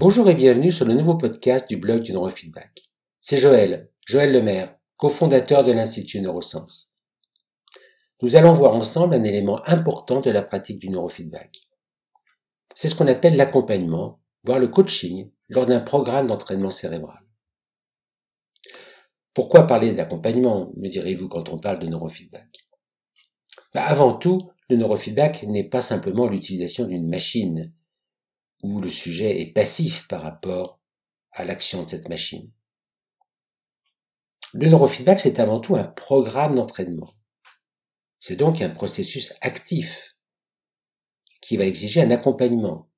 Bonjour et bienvenue sur le nouveau podcast du blog du neurofeedback. C'est Joël, Joël Lemaire, cofondateur de l'Institut Neurosciences. Nous allons voir ensemble un élément important de la pratique du neurofeedback. C'est ce qu'on appelle l'accompagnement, voire le coaching, lors d'un programme d'entraînement cérébral. Pourquoi parler d'accompagnement, me direz-vous quand on parle de neurofeedback? Bah, Avant tout, le neurofeedback n'est pas simplement l'utilisation d'une machine où le sujet est passif par rapport à l'action de cette machine. Le neurofeedback, c'est avant tout un programme d'entraînement. C'est donc un processus actif qui va exiger un accompagnement,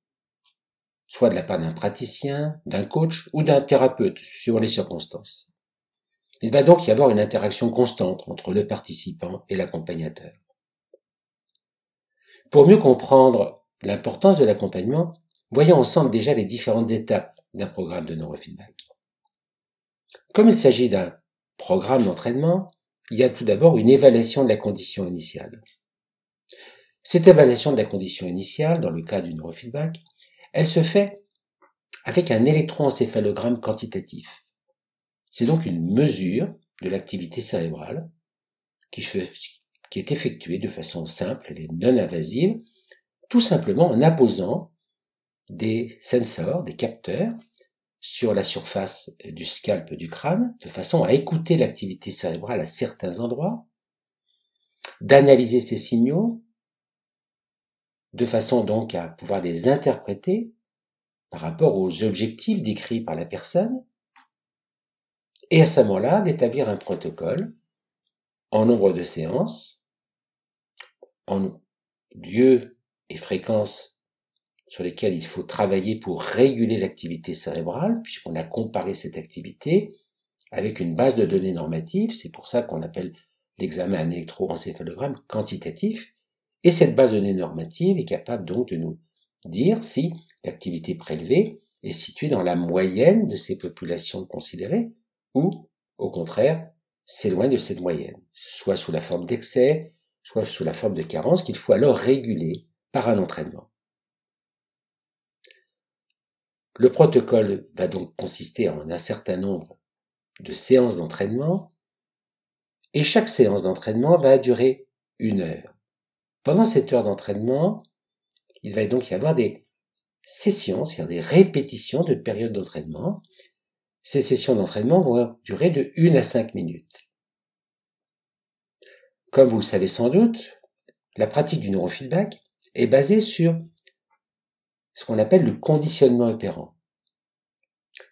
soit de la part d'un praticien, d'un coach ou d'un thérapeute, suivant les circonstances. Il va donc y avoir une interaction constante entre le participant et l'accompagnateur. Pour mieux comprendre l'importance de l'accompagnement, voyons ensemble déjà les différentes étapes d'un programme de neurofeedback. Comme il s'agit d'un programme d'entraînement, il y a tout d'abord une évaluation de la condition initiale. Cette évaluation de la condition initiale, dans le cas du neurofeedback, elle se fait avec un électroencéphalogramme quantitatif. C'est donc une mesure de l'activité cérébrale qui, est effectuée de façon simple et non invasive, tout simplement en apposant des sensors, des capteurs, sur la surface du scalp du crâne, de façon à écouter l'activité cérébrale à certains endroits, d'analyser ces signaux, de façon donc à pouvoir les interpréter par rapport aux objectifs décrits par la personne, et à ce moment-là d'établir un protocole en nombre de séances, en lieu et fréquence sur lesquels il faut travailler pour réguler l'activité cérébrale, puisqu'on a comparé cette activité avec une base de données normatives. C'est pour ça qu'on appelle l'examen un électroencéphalogramme quantitatif. Et cette base de données normative est capable donc de nous dire si l'activité prélevée est située dans la moyenne de ces populations considérées ou, au contraire, s'éloigne de cette moyenne, soit sous la forme d'excès, soit sous la forme de carence qu'il faut alors réguler par un entraînement. Le protocole va donc consister en un certain nombre de séances d'entraînement et chaque séance d'entraînement va durer une heure. Pendant cette heure d'entraînement, il va donc y avoir des sessions, c'est-à-dire des répétitions de périodes d'entraînement. Ces sessions d'entraînement vont durer de 1 à 5 minutes. Comme vous le savez sans doute, la pratique du neurofeedback est basée sur ce qu'on appelle le conditionnement opérant.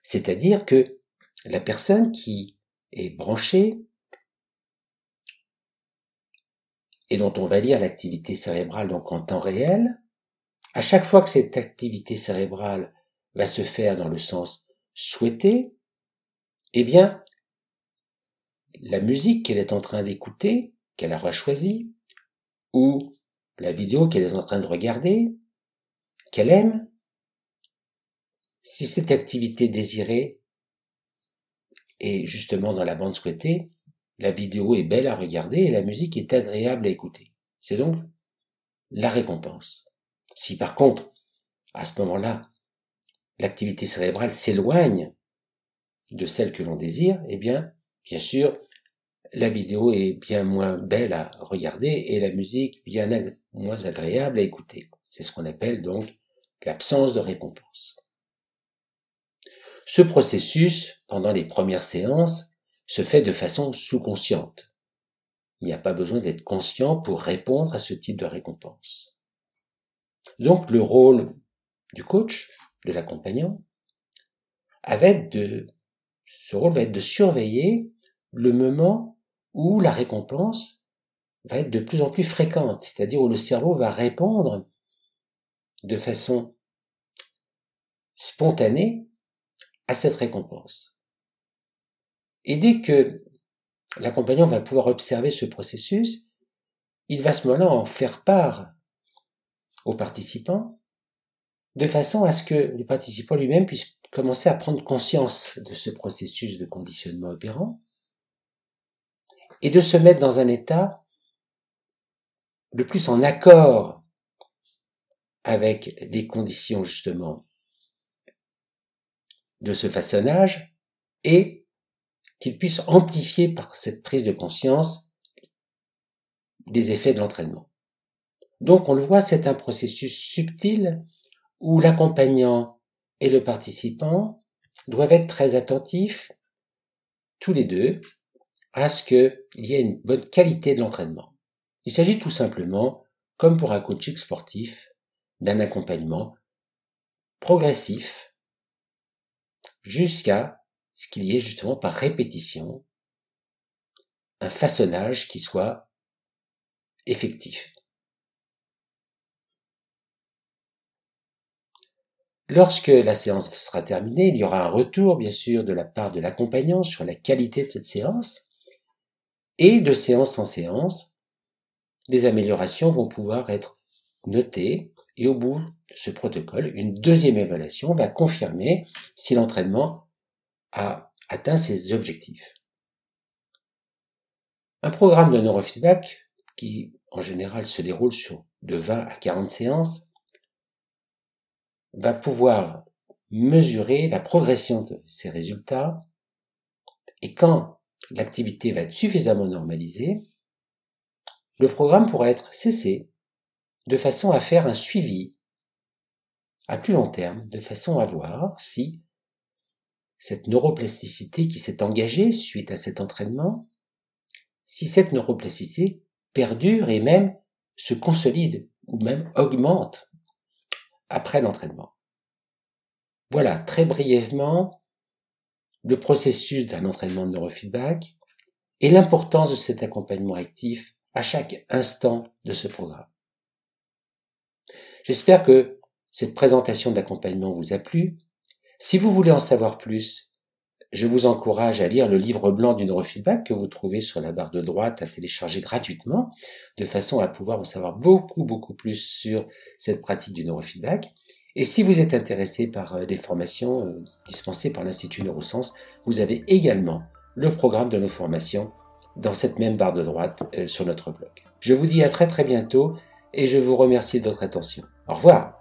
C'est-à-dire que la personne qui est branchée et dont on va lire l'activité cérébrale donc en temps réel, à chaque fois que cette activité cérébrale va se faire dans le sens souhaité, eh bien, la musique qu'elle est en train d'écouter, qu'elle aura choisie, ou la vidéo qu'elle est en train de regarder, qu'elle aime, si cette activité désirée est justement dans la bande souhaitée, la vidéo est belle à regarder et la musique est agréable à écouter. C'est donc la récompense. Si par contre, à ce moment-là, l'activité cérébrale s'éloigne de celle que l'on désire, eh bien, bien sûr, la vidéo est bien moins belle à regarder et la musique bien moins agréable à écouter. C'est ce qu'on appelle donc l'absence de récompense. Ce processus, pendant les premières séances, se fait de façon sous-consciente. Il n'y a pas besoin d'être conscient pour répondre à ce type de récompense. Donc le rôle du coach, de l'accompagnant, de, ce rôle va être de surveiller le moment où la récompense va être de plus en plus fréquente, c'est-à-dire où le cerveau va répondre de façon spontanée à cette récompense. Et dès que l'accompagnant va pouvoir observer ce processus, il va à ce moment-là en faire part aux participants, de façon à ce que les participants lui-même puissent commencer à prendre conscience de ce processus de conditionnement opérant, et de se mettre dans un état le plus en accord avec les conditions justement de ce façonnage et qu'il puisse amplifier par cette prise de conscience des effets de l'entraînement. Donc on le voit, c'est un processus subtil où l'accompagnant et le participant doivent être très attentifs, tous les deux, à ce qu'il y ait une bonne qualité de l'entraînement. Il s'agit tout simplement, comme pour un coaching sportif, d'un accompagnement progressif jusqu'à ce qu'il y ait justement par répétition un façonnage qui soit effectif. Lorsque la séance sera terminée, il y aura un retour, bien sûr, de la part de l'accompagnant sur la qualité de cette séance. Et de séance en séance, les améliorations vont pouvoir être notées et au bout de ce protocole, une deuxième évaluation va confirmer si l'entraînement a atteint ses objectifs. Un programme de neurofeedback qui en général se déroule sur de 20 à 40 séances va pouvoir mesurer la progression de ces résultats et quand l'activité va être suffisamment normalisée, le programme pourra être cessé de façon à faire un suivi à plus long terme, de façon à voir si cette neuroplasticité qui s'est engagée suite à cet entraînement, si cette neuroplasticité perdure et même se consolide ou même augmente après l'entraînement. Voilà, très brièvement, le processus d'un entraînement de neurofeedback et l'importance de cet accompagnement actif à chaque instant de ce programme. J'espère que cette présentation d'accompagnement vous a plu. Si vous voulez en savoir plus, je vous encourage à lire le livre blanc du neurofeedback que vous trouvez sur la barre de droite à télécharger gratuitement, de façon à pouvoir en savoir beaucoup, beaucoup plus sur cette pratique du neurofeedback. Et si vous êtes intéressé par euh, des formations euh, dispensées par l'Institut Neurosciences, vous avez également le programme de nos formations dans cette même barre de droite euh, sur notre blog. Je vous dis à très très bientôt et je vous remercie de votre attention. Au revoir